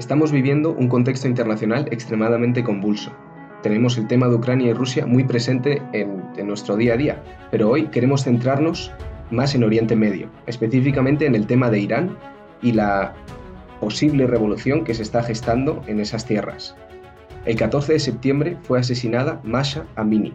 Estamos viviendo un contexto internacional extremadamente convulso. Tenemos el tema de Ucrania y Rusia muy presente en, nuestro día a día, pero hoy queremos centrarnos más en Oriente Medio, específicamente en el tema de Irán y la posible revolución que se está gestando en esas tierras. El 14 de septiembre fue asesinada Masha Amini,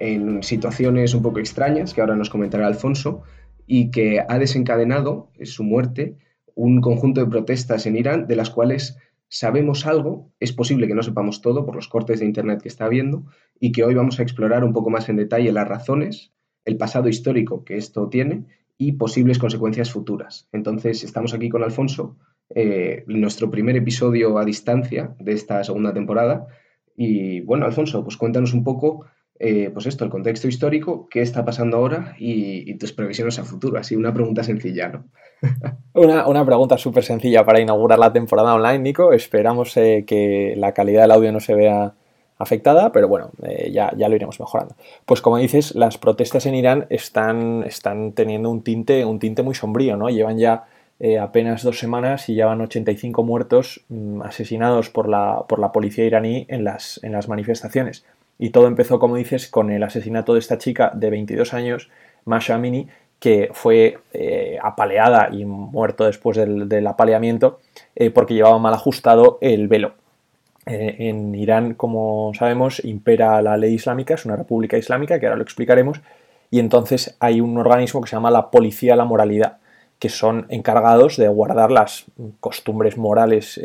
en situaciones un poco extrañas, que ahora nos comentará Alfonso, y que ha desencadenado su muerte un conjunto de protestas en Irán de las cuales sabemos algo, es posible que no sepamos todo por los cortes de Internet que está habiendo y que hoy vamos a explorar un poco más en detalle las razones, el pasado histórico que esto tiene y posibles consecuencias futuras. Entonces, estamos aquí con Alfonso, eh, nuestro primer episodio a distancia de esta segunda temporada. Y bueno, Alfonso, pues cuéntanos un poco eh, pues esto, el contexto histórico, qué está pasando ahora y, tus previsiones a futuro. Así, una pregunta sencilla, ¿no? una, pregunta súper sencilla para inaugurar la temporada online, Nico. Esperamos eh, que la calidad del audio no se vea afectada, pero bueno, eh, ya, ya, lo iremos mejorando. Pues como dices, las protestas en Irán están, están teniendo un tinte, un tinte muy sombrío, ¿no? Llevan ya apenas dos semanas y llevan 85 muertos mm, asesinados por la, por la policía iraní en las, en las manifestaciones. Y todo empezó, como dices, con el asesinato de esta chica de 22 años, Masha Amini, que fue eh, apaleada y muerto después del, apaleamiento eh, porque llevaba mal ajustado el velo. Eh, en Irán, como sabemos, impera la ley islámica, es una república islámica, que ahora lo explicaremos, y entonces hay un organismo que se llama la Policía de la Moralidad, que son encargados de guardar las costumbres morales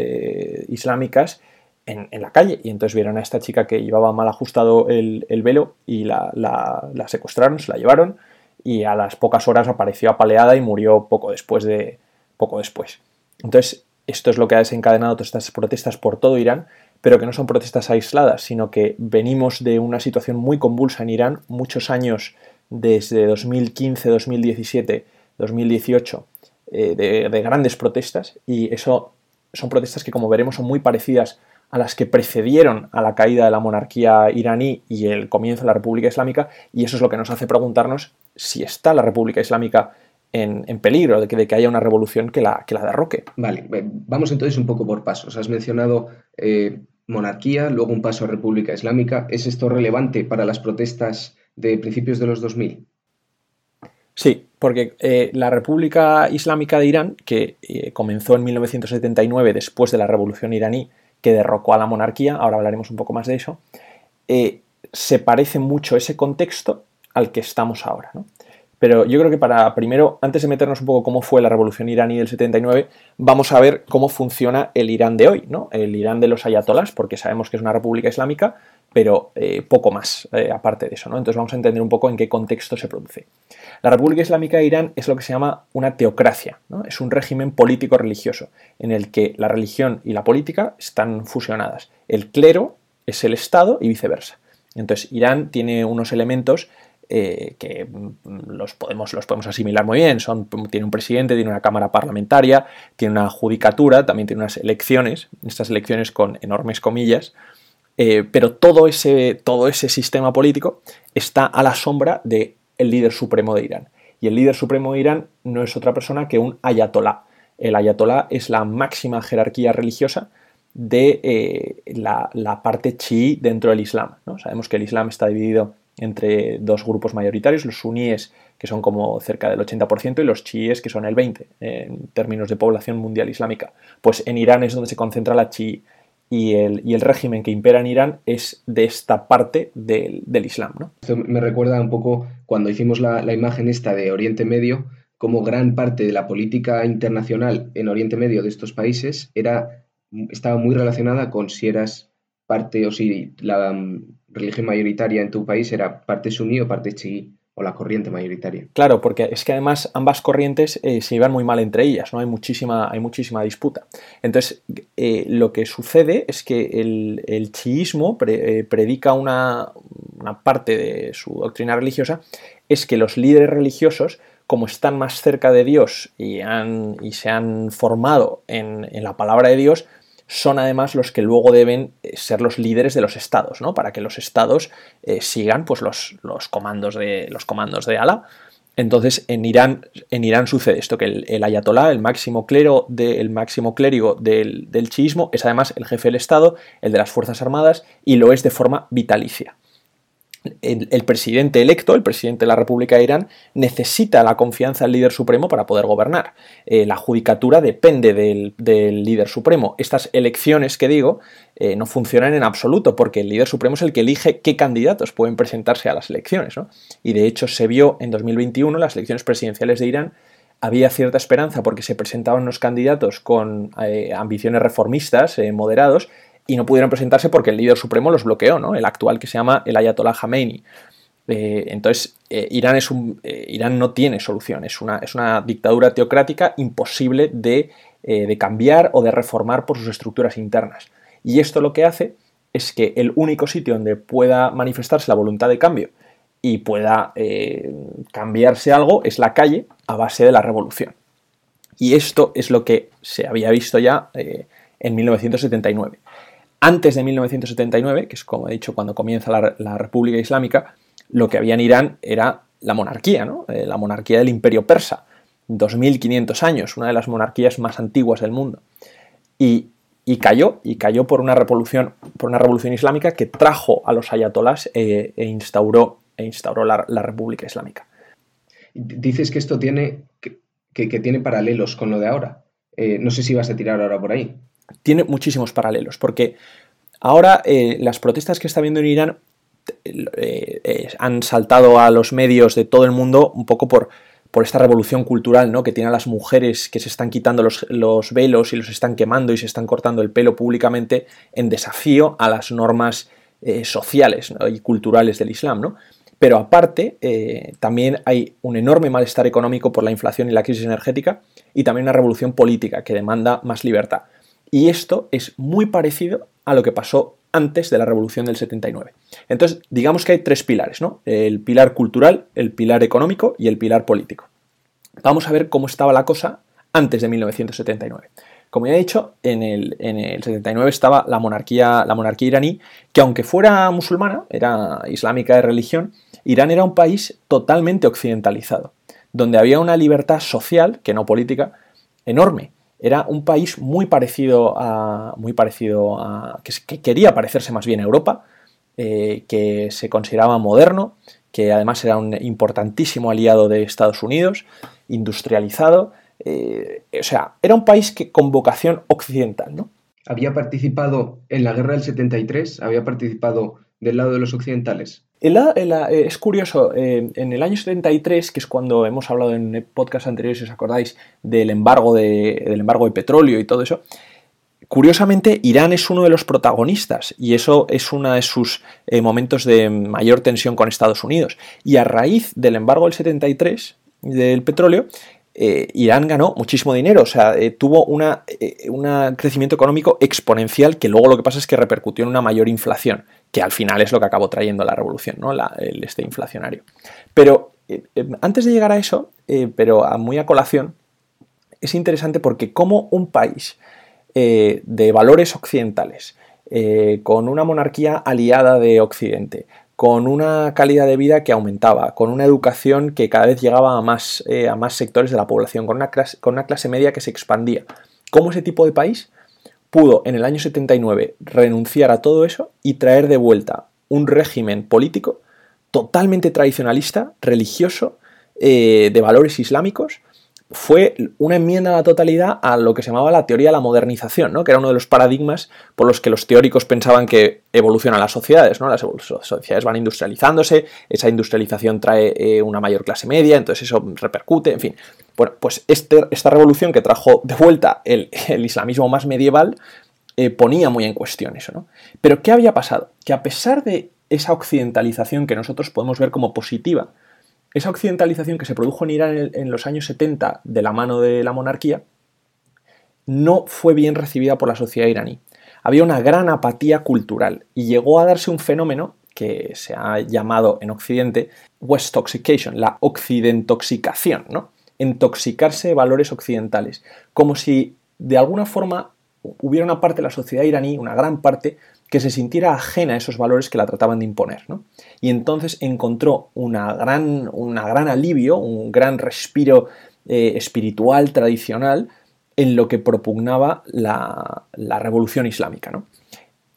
islámicas en, la calle. Y entonces vieron a esta chica que llevaba mal ajustado el, velo y la, secuestraron, se la llevaron y a las pocas horas apareció apaleada y murió poco después de poco después. Entonces, esto es lo que ha desencadenado todas estas protestas por todo Irán, pero que no son protestas aisladas, sino que venimos de una situación muy convulsa en Irán, muchos años desde 2015, 2017, 2018, de, de grandes protestas, y eso son protestas que, como veremos, son muy parecidas a las que precedieron a la caída de la monarquía iraní y el comienzo de la República Islámica, y eso es lo que nos hace preguntarnos si está la República Islámica en, peligro de que, haya una revolución que la, que la derroque. Vale, vamos entonces un poco por pasos. Has mencionado eh, monarquía, luego un paso a República Islámica. ¿Es esto relevante para las protestas de principios de los 2000? Sí, porque eh, la República Islámica de Irán, que eh, comenzó en 1979 después de la Revolución iraní, que derrocó a la monarquía, ahora hablaremos un poco más de eso, eh, se parece mucho ese contexto al que estamos ahora. Pero yo creo que para primero, antes de meternos un poco cómo fue la revolución iraní del 79, vamos a ver cómo funciona el Irán de hoy, ¿no? el Irán de los ayatolás, porque sabemos que es una república islámica, pero eh, poco más eh, aparte de eso. ¿no? Entonces vamos a entender un poco en qué contexto se produce. La República Islámica de Irán es lo que se llama una teocracia, ¿no? es un régimen político-religioso en el que la religión y la política están fusionadas. El clero es el Estado y viceversa. Entonces Irán tiene unos elementos eh, que mm, los podemos, los podemos asimilar muy bien. Tiene un presidente, tiene una cámara parlamentaria, tiene una judicatura, también tiene unas elecciones, estas elecciones con enormes comillas, eh, pero todo ese, todo ese sistema político está a la sombra del el líder supremo de Irán. Y el líder supremo de Irán no es otra persona que un ayatolá. El ayatolá es la máxima jerarquía religiosa de eh, la, parte chií dentro del Islam. ¿no? Sabemos que el Islam está dividido entre dos grupos mayoritarios, los suníes, que son como cerca del 80%, y los chiíes, que son el 20% en términos de población mundial islámica. Pues en Irán es donde se concentra la chií y el, régimen que impera en Irán es de esta parte del, Islam. ¿no? Esto me recuerda un poco cuando hicimos la, imagen esta de Oriente Medio, como gran parte de la política internacional en Oriente Medio de estos países era, estaba muy relacionada con si eras parte o si la mm, religión mayoritaria en tu país era parte suní o parte chií o la corriente mayoritaria. Claro, porque es que además ambas corrientes eh, se llevan muy mal entre ellas, ¿no? Hay muchísima, hay muchísima disputa. Entonces, eh, lo que sucede es que el, chiismo eh, predica una, parte de su doctrina religiosa, es que los líderes religiosos, como están más cerca de Dios y, han, y se han formado en, en la palabra de Dios, son además los que luego deben eh, ser los líderes de los estados, ¿no? Para que los estados eh, sigan pues, los, los, comandos de, los comandos de Alá. Entonces, en Irán, en Irán sucede esto, que el, ayatolá, el máximo, clero máximo clérigo del, del chiismo, es además el jefe del Estado, el de las Fuerzas Armadas, y lo es de forma vitalicia el, presidente electo, el presidente de la República de Irán, necesita la confianza del líder supremo para poder gobernar. Eh, la judicatura depende del, líder supremo. Estas elecciones que digo eh, no funcionan en absoluto porque el líder supremo es el que elige qué candidatos pueden presentarse a las elecciones. Y de hecho se vio en 2021, las elecciones presidenciales de Irán, había cierta esperanza porque se presentaban unos candidatos con eh, ambiciones reformistas, moderados, y no pudieron presentarse porque el líder supremo los bloqueó, ¿no? El actual que se llama el Ayatollah Khamenei. Eh, entonces, eh, Irán, es un, eh, Irán no tiene solución, es una, es una dictadura teocrática imposible de, de, cambiar o de reformar por sus estructuras internas. Y esto lo que hace es que el único sitio donde pueda manifestarse la voluntad de cambio y pueda cambiarse algo es la calle a base de la revolución. Y esto es lo que se había visto ya en 1979. Antes de 1979, que es como he dicho cuando comienza la, República Islámica, lo que había en Irán era la monarquía, ¿no? Eh, la monarquía del imperio persa, 2500 años, una de las monarquías más antiguas del mundo. Y, cayó, y cayó por una revolución, por una revolución islámica que trajo a los ayatolás eh, e instauró, e instauró la, República Islámica. Dices que esto tiene, que, tiene paralelos con lo de ahora. Eh, no sé si vas a tirar ahora por ahí tiene muchísimos paralelos, porque ahora eh, las protestas que está habiendo en Irán eh, eh, han saltado a los medios de todo el mundo un poco por, por esta revolución cultural, ¿no? Que tiene a las mujeres que se están quitando los, velos y los están quemando y se están cortando el pelo públicamente en desafío a las normas sociales y culturales del Islam, ¿no? Pero aparte, también hay un enorme malestar económico por la inflación y la crisis energética y también una revolución política que demanda más libertad. Y esto es muy parecido a lo que pasó antes de la revolución del 79. Entonces, digamos que hay tres pilares, ¿no? El pilar cultural, el pilar económico y el pilar político. Vamos a ver cómo estaba la cosa antes de 1979. Como ya he dicho, en el, en el 79 estaba la monarquía, la monarquía iraní, que aunque fuera musulmana, era islámica de religión, Irán era un país totalmente occidentalizado, donde había una libertad social, que no política, enorme. Era un país muy parecido a. muy parecido a. que, quería parecerse más bien a Europa, eh, que se consideraba moderno, que además era un importantísimo aliado de Estados Unidos, industrializado. Eh, o sea, era un país que, con vocación occidental, ¿no? ¿Había participado en la guerra del 73? ¿Había participado del lado de los occidentales? Eh, es curioso, eh, en el año 73, que es cuando hemos hablado en podcast anteriores, si os acordáis, del embargo de, del embargo de petróleo y todo eso, curiosamente Irán es uno de los protagonistas y eso es uno de sus eh, momentos de mayor tensión con Estados Unidos. Y a raíz del embargo del 73 del petróleo, Irán ganó muchísimo dinero, o sea, tuvo un crecimiento económico exponencial que luego lo que pasa es que repercutió en una mayor inflación que al final es lo que acabó trayendo la revolución, ¿no? el este inflacionario. Pero eh, eh, antes de llegar a eso, eh, pero a muy a colación, es interesante porque como un país de valores occidentales, con una monarquía aliada de Occidente, con una calidad de vida que aumentaba, con una educación que cada vez llegaba a más, a más sectores de la población, con una, clase, con una clase media que se expandía. ¿Cómo ese tipo de país pudo en el año 79 renunciar a todo eso y traer de vuelta un régimen político totalmente tradicionalista, religioso, eh, de valores islámicos, fue una enmienda a la totalidad a lo que se llamaba la teoría de la modernización, ¿no? que era uno de los paradigmas por los que los teóricos pensaban que evolucionan las sociedades. ¿no? Las sociedades van industrializándose, esa industrialización trae eh, una mayor clase media, entonces eso repercute, en fin. Bueno, pues este, esta revolución que trajo de vuelta el, islamismo más medieval eh, ponía muy en cuestión eso. ¿no? Pero ¿qué había pasado? Que a pesar de esa occidentalización que nosotros podemos ver como positiva, esa occidentalización que se produjo en Irán en, los años 70 de la mano de la monarquía, no fue bien recibida por la sociedad iraní. Había una gran apatía cultural y llegó a darse un fenómeno que se ha llamado en Occidente West Toxication, la occidentoxicación, ¿no? Intoxicarse de valores occidentales, como si de alguna forma hubiera una parte de la sociedad iraní, una gran parte, que se sintiera ajena a esos valores que la trataban de imponer. Y entonces encontró una gran, una gran alivio, un gran respiro eh, espiritual tradicional en lo que propugnaba la, revolución islámica.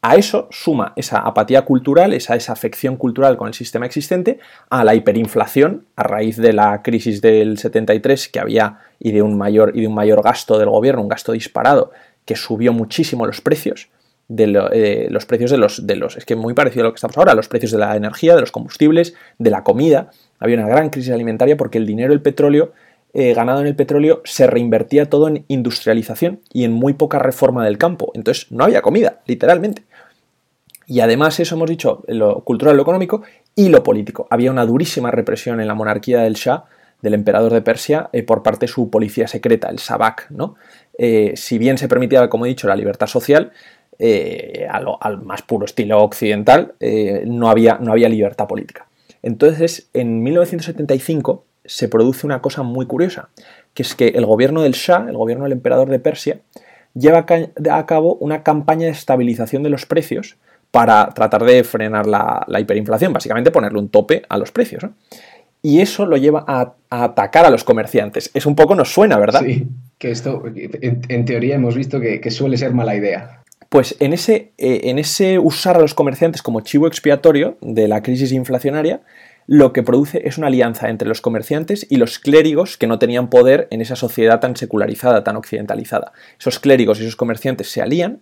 A eso suma esa apatía cultural, esa desafección cultural con el sistema existente, a la hiperinflación a raíz de la crisis del 73 que había y de un mayor, y de un mayor gasto del gobierno, un gasto disparado que subió muchísimo los precios de eh, los precios de los, de los, es que muy parecido a lo que estamos ahora, los precios de la energía, de los combustibles, de la comida. Había una gran crisis alimentaria porque el dinero del petróleo, eh, ganado en el petróleo, se reinvertía todo en industrialización y en muy poca reforma del campo. Entonces no había comida, literalmente. Y además eso hemos dicho, lo cultural, lo económico y lo político. Había una durísima represión en la monarquía del Shah, del emperador de Persia, eh, por parte de su policía secreta, el Sabak, ¿no? si bien se permitía, como he dicho, la libertad social, eh, al, más puro estilo occidental, eh, no, había, no había libertad política. Entonces, en 1975 se produce una cosa muy curiosa, que es que el gobierno del Shah, el gobierno del emperador de Persia, lleva a cabo una campaña de estabilización de los precios para tratar de frenar la, hiperinflación, básicamente ponerle un tope a los precios. Y eso lo lleva a, atacar a los comerciantes. Es un poco nos suena, ¿verdad? Sí, que esto en, teoría hemos visto que suele ser mala idea. Pues en ese, eh, en ese usar a los comerciantes como chivo expiatorio de la crisis inflacionaria, lo que produce es una alianza entre los comerciantes y los clérigos que no tenían poder en esa sociedad tan secularizada, tan occidentalizada. Esos clérigos y esos comerciantes se alían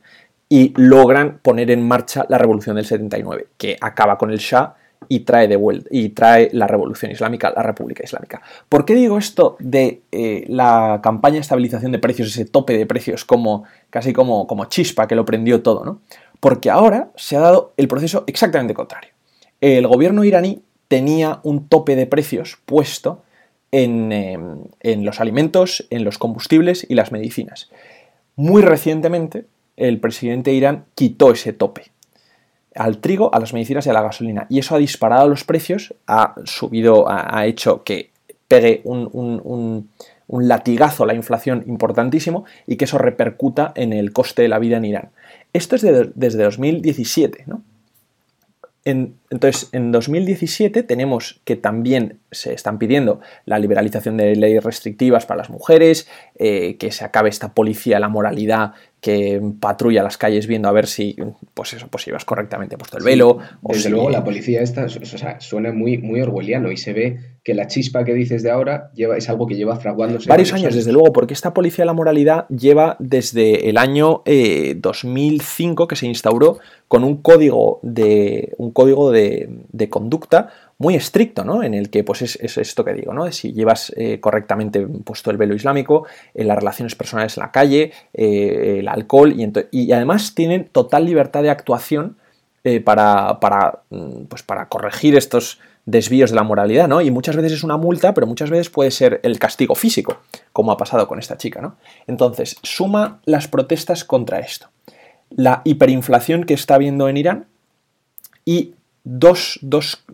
y logran poner en marcha la revolución del 79, que acaba con el Shah y trae de vuelta y trae la revolución islámica, la República Islámica. ¿Por qué digo esto de eh, la campaña de estabilización de precios, ese tope de precios como casi como, como chispa que lo prendió todo, ¿no? Porque ahora se ha dado el proceso exactamente contrario. El gobierno iraní tenía un tope de precios puesto en, em, en los alimentos, en los combustibles y las medicinas. Muy recientemente, el presidente de Irán quitó ese tope al trigo, a las medicinas y a la gasolina. Y eso ha disparado los precios, ha subido, ha, hecho que pegue un, latigazo a la inflación importantísimo y que eso repercuta en el coste de la vida en Irán. Esto es desde 2017, ¿no? Entonces, en 2017 tenemos que también se están pidiendo la liberalización de leyes restrictivas para las mujeres, eh, que se acabe esta policía de la moralidad que patrulla las calles viendo a ver si, pues eso, pues si vas correctamente puesto el velo. desde luego, la policía esta suena muy, muy orwelliano y se ve que la chispa que dices de ahora lleva, es algo que lleva fraguándose. Varios, años, desde luego, porque esta policía de la moralidad lleva desde el año 2005 eh, que se instauró con un código de, un código de, de conducta muy estricto, ¿no? En el que, pues es, esto que digo, ¿no? Si llevas eh, correctamente puesto el velo islámico, en eh, las relaciones personales en la calle, eh, el alcohol, y, y, además tienen total libertad de actuación para, para, mm, pues para corregir estos desvíos de la moralidad, ¿no? Y muchas veces es una multa, pero muchas veces puede ser el castigo físico, como ha pasado con esta chica, ¿no? Entonces, suma las protestas contra esto. La hiperinflación que está habiendo en Irán y dos,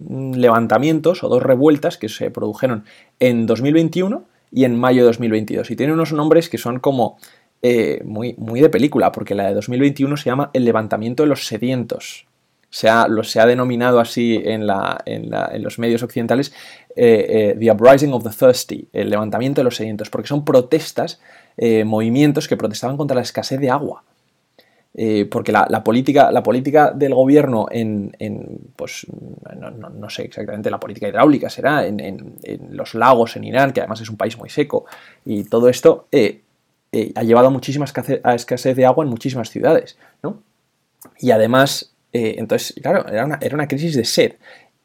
levantamientos o dos revueltas que se produjeron en 2021 y en mayo de 2022. Y tiene unos nombres que son como eh, muy, muy de película, porque la de 2021 se llama El levantamiento de los sedientos. Se ha, se ha denominado así en, la, en, los medios occidentales eh, eh, The Uprising of the Thirsty, el levantamiento de los sedientos, porque son protestas, movimientos que protestaban contra la escasez de agua. Eh, porque la, política, la política del gobierno en, pues no, sé exactamente la política hidráulica será en, los lagos en Irán, que además es un país muy seco, y todo esto eh, eh, ha llevado a muchísima escasez, de agua en muchísimas ciudades, ¿no? Y además, entonces, claro, era una, era una crisis de sed.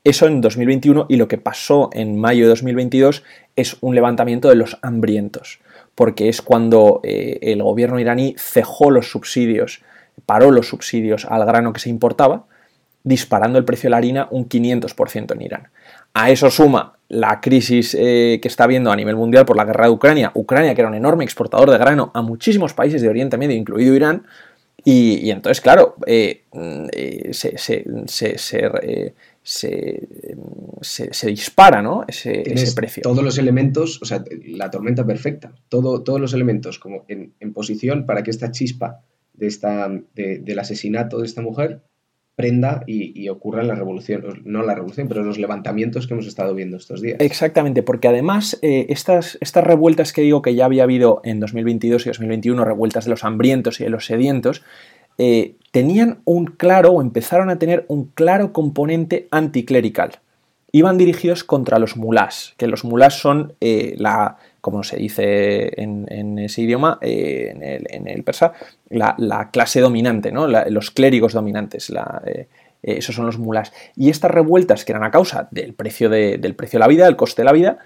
Eso en 2021 y lo que pasó en mayo de 2022 es un levantamiento de los hambrientos, porque es cuando el gobierno iraní cejó los subsidios paró los subsidios al grano que se importaba, disparando el precio de la harina un 500% en Irán. A eso suma la crisis eh, que está habiendo a nivel mundial por la guerra de Ucrania, Ucrania que era un enorme exportador de grano a muchísimos países de Oriente Medio, incluido Irán, y, entonces, claro, eh, eh, se, se, dispara ¿no? ese, precio. Todos los elementos, o sea, la tormenta perfecta, todo, todos los elementos como en, en posición para que esta chispa de esta, del asesinato de esta mujer prenda y, ocurran la revolución, no la revolución, pero los levantamientos que hemos estado viendo estos días. Exactamente, porque además eh, estas, estas revueltas que digo que ya había habido en 2022 y 2021, revueltas de los hambrientos y de los sedientos, eh, tenían un claro o empezaron a tener un claro componente anticlerical. Iban dirigidos contra los mulás, que los mulás son eh, la, como se dice en, ese idioma, eh, en, el, persa, la, clase dominante, los clérigos dominantes, esos son los mulás. Y estas revueltas que eran a causa del precio de, del precio de la vida, del coste de la vida,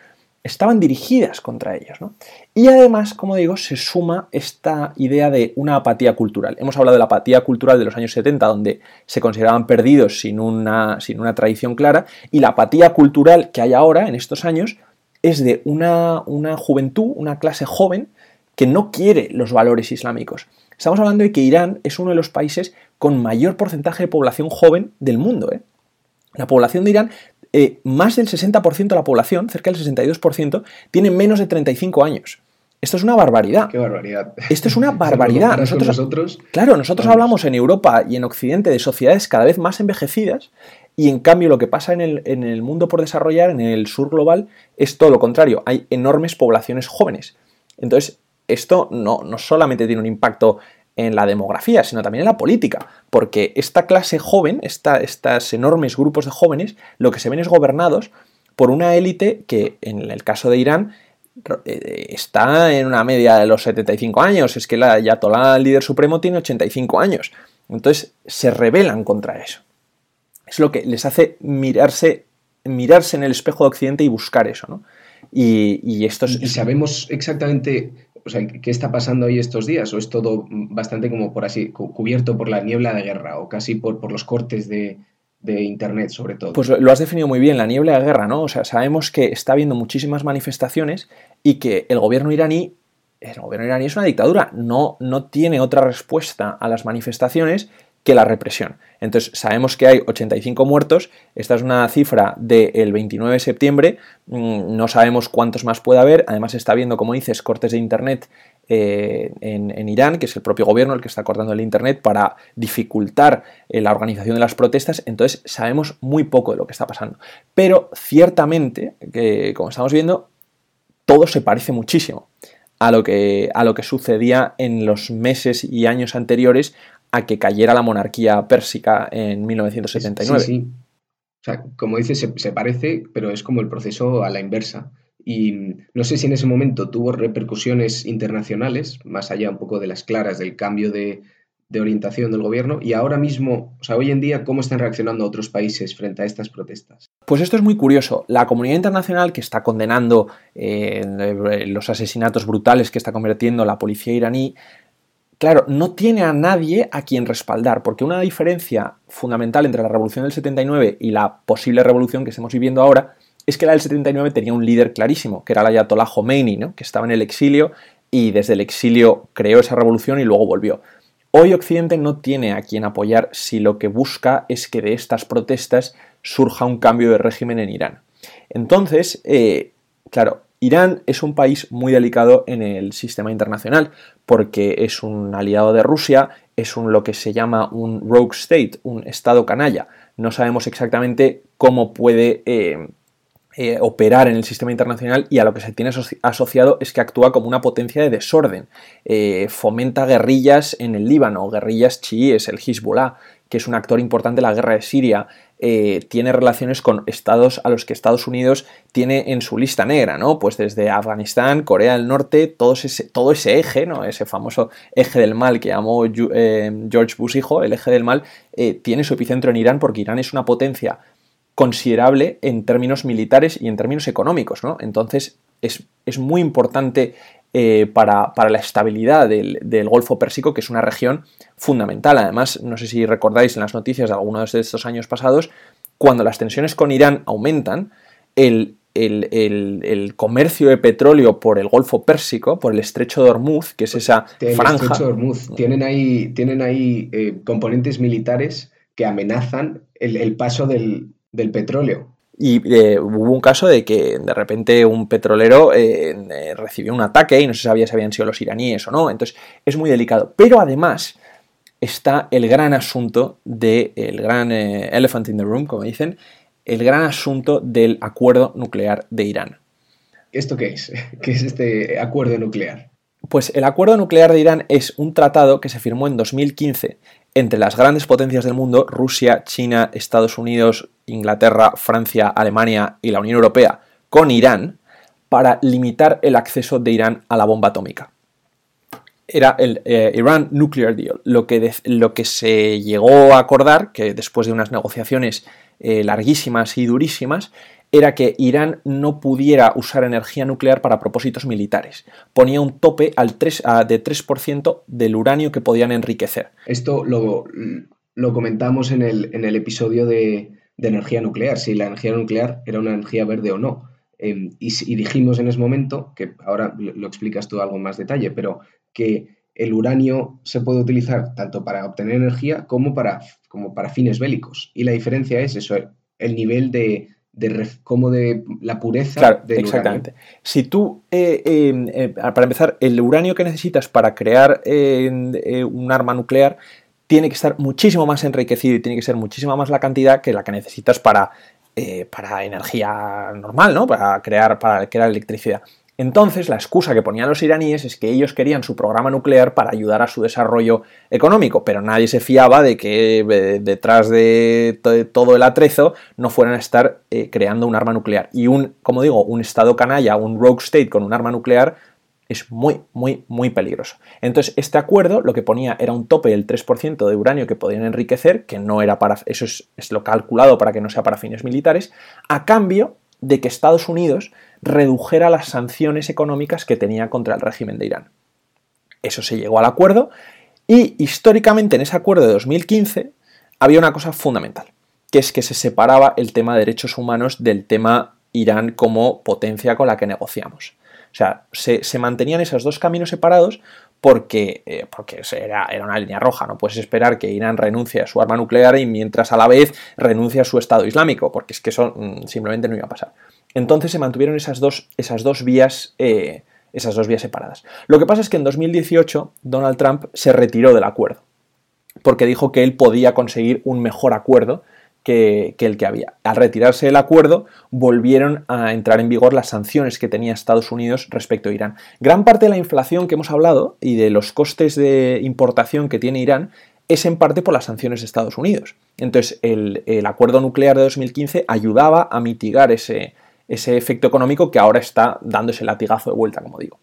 estaban dirigidas contra ellos. Y además, como digo, se suma esta idea de una apatía cultural. Hemos hablado de la apatía cultural de los años 70, donde se consideraban perdidos sin una, sin una tradición clara, y la apatía cultural que hay ahora, en estos años, es de una, una juventud, una clase joven, que no quiere los valores islámicos. Estamos hablando de que Irán es uno de los países con mayor porcentaje de población joven del mundo. ¿eh? La población de Irán eh, más del 60% de la población, cerca del 62%, tiene menos de 35 años. Esto es una barbaridad. Qué barbaridad. Esto es una barbaridad. nosotros, claro, nosotros hablamos en Europa y en Occidente de sociedades cada vez más envejecidas y en cambio lo que pasa en el, en el mundo por desarrollar, en el sur global, es todo lo contrario. Hay enormes poblaciones jóvenes. Entonces, esto no, no solamente tiene un impacto en la demografía, sino también en la política, porque esta clase joven, estos enormes grupos de jóvenes, lo que se ven es gobernados por una élite que, en el caso de Irán, eh, está en una media de los 75 años, es que la Ayatollah, el líder supremo, tiene 85 años. Entonces se rebelan contra eso. Es lo que les hace mirarse, mirarse en el espejo de Occidente y buscar eso, ¿no? Y, y ¿Y sabemos exactamente o sea, ¿qué está pasando ahí estos días? ¿O es todo bastante como por así, cubierto por la niebla de guerra o casi por, por los cortes de, Internet sobre todo? Pues lo has definido muy bien, la niebla de guerra, ¿no? O sea, sabemos que está habiendo muchísimas manifestaciones y que el gobierno iraní, el gobierno iraní es una dictadura, no, no tiene otra respuesta a las manifestaciones que la represión. Entonces, sabemos que hay 85 muertos, esta es una cifra del 29 de septiembre, mm, no sabemos cuántos más puede haber, además está habiendo, como dices, cortes de Internet eh, en, Irán, que es el propio gobierno el que está cortando el Internet para dificultar eh, la organización de las protestas, entonces sabemos muy poco de lo que está pasando. Pero ciertamente, que, como estamos viendo, todo se parece muchísimo a lo, que, a lo que sucedía en los meses y años anteriores a que cayera la monarquía pérsica en 1979. Sí, sí. O sea, como dices, se, parece, pero es como el proceso a la inversa. Y no sé si en ese momento tuvo repercusiones internacionales, más allá un poco de las claras del cambio de, orientación del gobierno, y ahora mismo, o sea, hoy en día, ¿cómo están reaccionando otros países frente a estas protestas? Pues esto es muy curioso. La comunidad internacional que está condenando eh, los asesinatos brutales que está convirtiendo la policía iraní claro, no tiene a nadie a quien respaldar, porque una diferencia fundamental entre la revolución del 79 y la posible revolución que estamos viviendo ahora es que la del 79 tenía un líder clarísimo, que era el Ayatollah Khomeini, ¿no? que estaba en el exilio y desde el exilio creó esa revolución y luego volvió. Hoy Occidente no tiene a quien apoyar si lo que busca es que de estas protestas surja un cambio de régimen en Irán. Entonces, eh, claro, Irán es un país muy delicado en el sistema internacional porque es un aliado de Rusia, es un, lo que se llama un rogue state, un estado canalla. No sabemos exactamente cómo puede eh, eh, operar en el sistema internacional y a lo que se tiene asociado es que actúa como una potencia de desorden. Eh, fomenta guerrillas en el Líbano, guerrillas chiíes, el Hezbollah, que es un actor importante en la guerra de Siria, eh, tiene relaciones con estados a los que Estados Unidos tiene en su lista negra, ¿no? Pues desde Afganistán, Corea del Norte, todo ese, todo ese eje, ¿no? Ese famoso eje del mal que llamó eh, George Bush hijo, el eje del mal, eh, tiene su epicentro en Irán porque Irán es una potencia considerable en términos militares y en términos económicos, ¿no? Entonces es, es muy importante eh, para, la estabilidad del, Golfo Pérsico, que es una región fundamental. Además, no sé si recordáis en las noticias de algunos de estos años pasados, cuando las tensiones con Irán aumentan, el, comercio de petróleo por el Golfo Pérsico, por el estrecho de Hormuz, que es esa franja. Estrecho de Hormuz. Tienen ahí, tienen ahí eh, componentes militares que amenazan el, paso del, del petróleo. Y eh, hubo un caso de que de repente un petrolero eh, eh, recibió un ataque y no se sabía si habían sido los iraníes o no. Entonces es muy delicado. Pero además, está el gran asunto del gran eh, elephant in the room, como dicen, el gran asunto del acuerdo nuclear de Irán. ¿Esto qué es? ¿Qué es este acuerdo nuclear? Pues el acuerdo nuclear de Irán es un tratado que se firmó en 2015 entre las grandes potencias del mundo, Rusia, China, Estados Unidos, Inglaterra, Francia, Alemania y la Unión Europea, con Irán, para limitar el acceso de Irán a la bomba atómica. Era el eh, Iran Nuclear Deal, lo que, lo que se llegó a acordar, que después de unas negociaciones eh, larguísimas y durísimas, era que Irán no pudiera usar energía nuclear para propósitos militares. Ponía un tope al 3, de 3% del uranio que podían enriquecer. Esto lo, lo comentamos en el, en el episodio de, energía nuclear, si la energía nuclear era una energía verde o no. Em, y, dijimos en ese momento, que ahora lo explicas tú algo más detalle, pero que el uranio se puede utilizar tanto para obtener energía como para, como para fines bélicos. Y la diferencia es eso, el nivel de, de como de la pureza claro, exactamente. Si tú, eh, em, eh, para empezar, el uranio que necesitas para crear eh, un arma nuclear tiene que estar muchísimo más enriquecido y tiene que ser muchísima más la cantidad que la que necesitas para, para energía normal, ¿no? Para crear, para crear electricidad. Entonces, la excusa que ponían los iraníes es que ellos querían su programa nuclear para ayudar a su desarrollo económico, pero nadie se fiaba de que eh, detrás de todo el atrezo no fueran a estar eh, creando un arma nuclear. Y un, como digo, un estado canalla, un rogue state con un arma nuclear es muy, muy, muy peligroso. Entonces, este acuerdo lo que ponía era un tope del 3% de uranio que podían enriquecer, que no era para, eso es, es lo calculado para que no sea para fines militares, a cambio de que Estados Unidos redujera las sanciones económicas que tenía contra el régimen de Irán. Eso se llegó al acuerdo y históricamente en ese acuerdo de 2015 había una cosa fundamental, que es que se separaba el tema de derechos humanos del tema Irán como potencia con la que negociamos. O sea, se, mantenían esos dos caminos separados porque, eh, porque era, era, una línea roja. No puedes esperar que Irán renuncie a su arma nuclear y mientras a la vez renuncie a su Estado Islámico, porque es que eso mm, simplemente no iba a pasar. Entonces se mantuvieron esas dos, esas dos vías. Eh, esas dos vías separadas. Lo que pasa es que en 2018 Donald Trump se retiró del acuerdo, porque dijo que él podía conseguir un mejor acuerdo que, el que había. Al retirarse del acuerdo, volvieron a entrar en vigor las sanciones que tenía Estados Unidos respecto a Irán. Gran parte de la inflación que hemos hablado y de los costes de importación que tiene Irán es en parte por las sanciones de Estados Unidos. Entonces, el, el acuerdo nuclear de 2015 ayudaba a mitigar ese, ese efecto económico que ahora está dando ese latigazo de vuelta, como digo.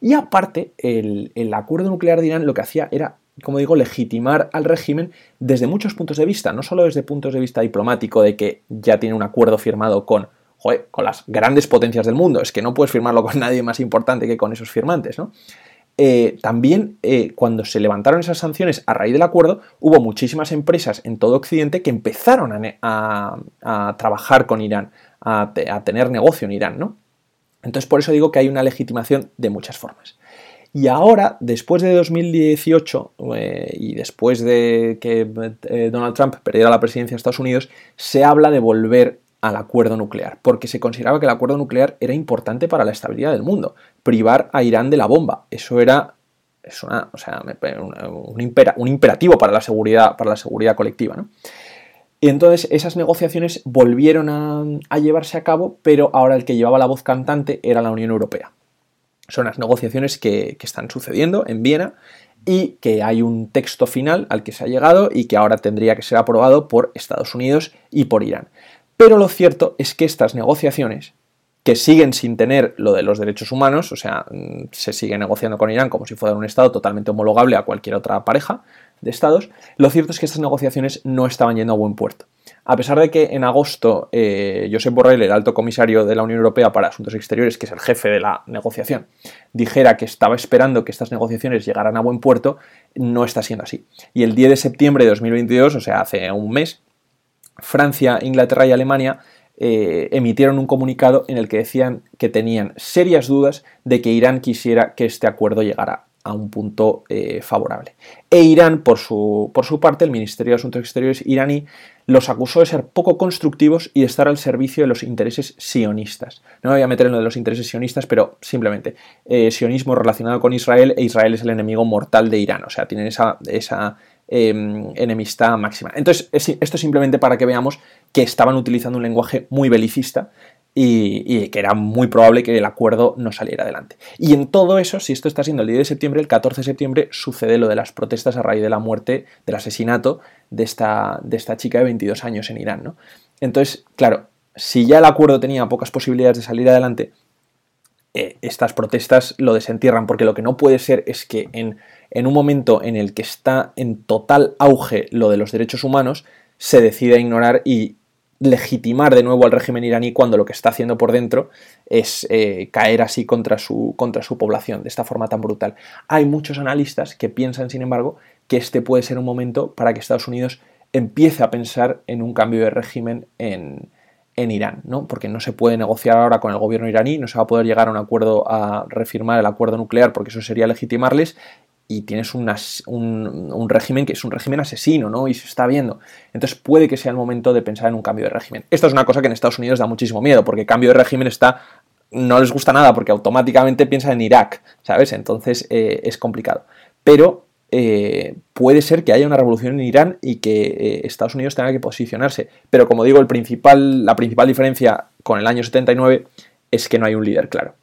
Y aparte, el, acuerdo nuclear de Irán lo que hacía era como digo, legitimar al régimen desde muchos puntos de vista, no solo desde puntos de vista diplomático, de que ya tiene un acuerdo firmado con, con las grandes potencias del mundo, es que no puedes firmarlo con nadie más importante que con esos firmantes, ¿no? Eh, también eh, cuando se levantaron esas sanciones a raíz del acuerdo, hubo muchísimas empresas en todo Occidente que empezaron a trabajar con Irán, a, tener negocio en Irán, ¿no? Entonces por eso digo que hay una legitimación de muchas formas. Y ahora, después de 2018 eh, y después de que eh, Donald Trump perdiera la presidencia de Estados Unidos, se habla de volver al acuerdo nuclear, porque se consideraba que el acuerdo nuclear era importante para la estabilidad del mundo. Privar a Irán de la bomba, eso era un, imperativo para la seguridad, para la seguridad colectiva. ¿no? Y entonces esas negociaciones volvieron a, llevarse a cabo, pero ahora el que llevaba la voz cantante era la Unión Europea. Son las negociaciones que, están sucediendo en Viena y que hay un texto final al que se ha llegado y que ahora tendría que ser aprobado por Estados Unidos y por Irán. Pero lo cierto es que estas negociaciones, que siguen sin tener lo de los derechos humanos, o sea, mm, se sigue negociando con Irán como si fuera un Estado totalmente homologable a cualquier otra pareja, de estados, lo cierto es que estas negociaciones no estaban yendo a buen puerto. A pesar de que en agosto eh, Josep Borrell, el alto comisario de la Unión Europea para Asuntos Exteriores, que es el jefe de la negociación, dijera que estaba esperando que estas negociaciones llegaran a buen puerto, no está siendo así. Y el 10 de septiembre de 2022, o sea, hace un mes, Francia, Inglaterra y Alemania eh, emitieron un comunicado en el que decían que tenían serias dudas de que Irán quisiera que este acuerdo llegara a un punto eh, favorable. E Irán, por su, por su parte, el Ministerio de Asuntos Exteriores iraní, los acusó de ser poco constructivos y de estar al servicio de los intereses sionistas. No me voy a meter en lo de los intereses sionistas, pero simplemente eh, sionismo relacionado con Israel e Israel es el enemigo mortal de Irán. O sea, tienen esa, esa em, enemistad máxima. Entonces, esto es simplemente para que veamos que estaban utilizando un lenguaje muy belicista y, que era muy probable que el acuerdo no saliera adelante. Y en todo eso, si esto está siendo el 10 de septiembre, el 14 de septiembre sucede lo de las protestas a raíz de la muerte, del asesinato de esta, de esta chica de 22 años en Irán. ¿no? Entonces, claro, si ya el acuerdo tenía pocas posibilidades de salir adelante, eh, estas protestas lo desentierran, porque lo que no puede ser es que en, en un momento en el que está en total auge lo de los derechos humanos, se decida ignorar y legitimar de nuevo al régimen iraní cuando lo que está haciendo por dentro es eh, caer así contra su, contra su población, de esta forma tan brutal. Hay muchos analistas que piensan, sin embargo, que este puede ser un momento para que Estados Unidos empiece a pensar en un cambio de régimen en, en Irán, ¿no? Porque no se puede negociar ahora con el gobierno iraní, no se va a poder llegar a un acuerdo a refirmar el acuerdo nuclear porque eso sería legitimarles y tienes un, un, régimen que es un régimen asesino, ¿no? Y se está viendo. Entonces puede que sea el momento de pensar en un cambio de régimen. Esto es una cosa que en Estados Unidos da muchísimo miedo, porque cambio de régimen está. no les gusta nada, porque automáticamente piensan en Irak, ¿sabes? Entonces eh, es complicado. Pero eh, puede ser que haya una revolución en Irán y que eh, Estados Unidos tenga que posicionarse. Pero como digo, el principal, la principal diferencia con el año 79 es que no hay un líder claro.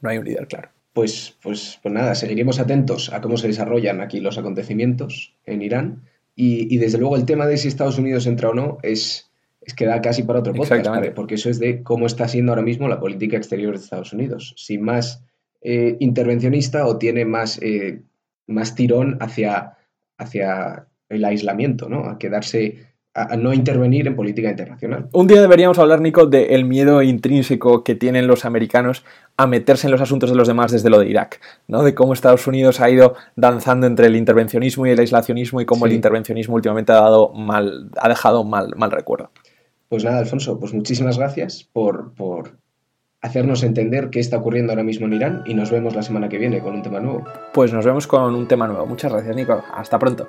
No hay un líder claro. Pues, pues, pues nada, seguiremos atentos a cómo se desarrollan aquí los acontecimientos en Irán. Y, desde luego el tema de si Estados Unidos entra o no es, es que da casi para otro podcast, porque eso es de cómo está siendo ahora mismo la política exterior de Estados Unidos. Si más eh, intervencionista o tiene más, eh, más tirón hacia, hacia el aislamiento, ¿no? A quedarse a, no intervenir en política internacional. Un día deberíamos hablar, Nico, del miedo intrínseco que tienen los americanos a meterse en los asuntos de los demás desde lo de Irak, ¿no? De cómo Estados Unidos ha ido danzando entre el intervencionismo y el aislacionismo y cómo el intervencionismo últimamente ha dado mal, ha dejado mal, mal recuerdo. Pues nada, Alfonso, pues muchísimas gracias por, por hacernos entender qué está ocurriendo ahora mismo en Irán y nos vemos la semana que viene con un tema nuevo. Pues nos vemos con un tema nuevo. Muchas gracias, Nico. Hasta pronto.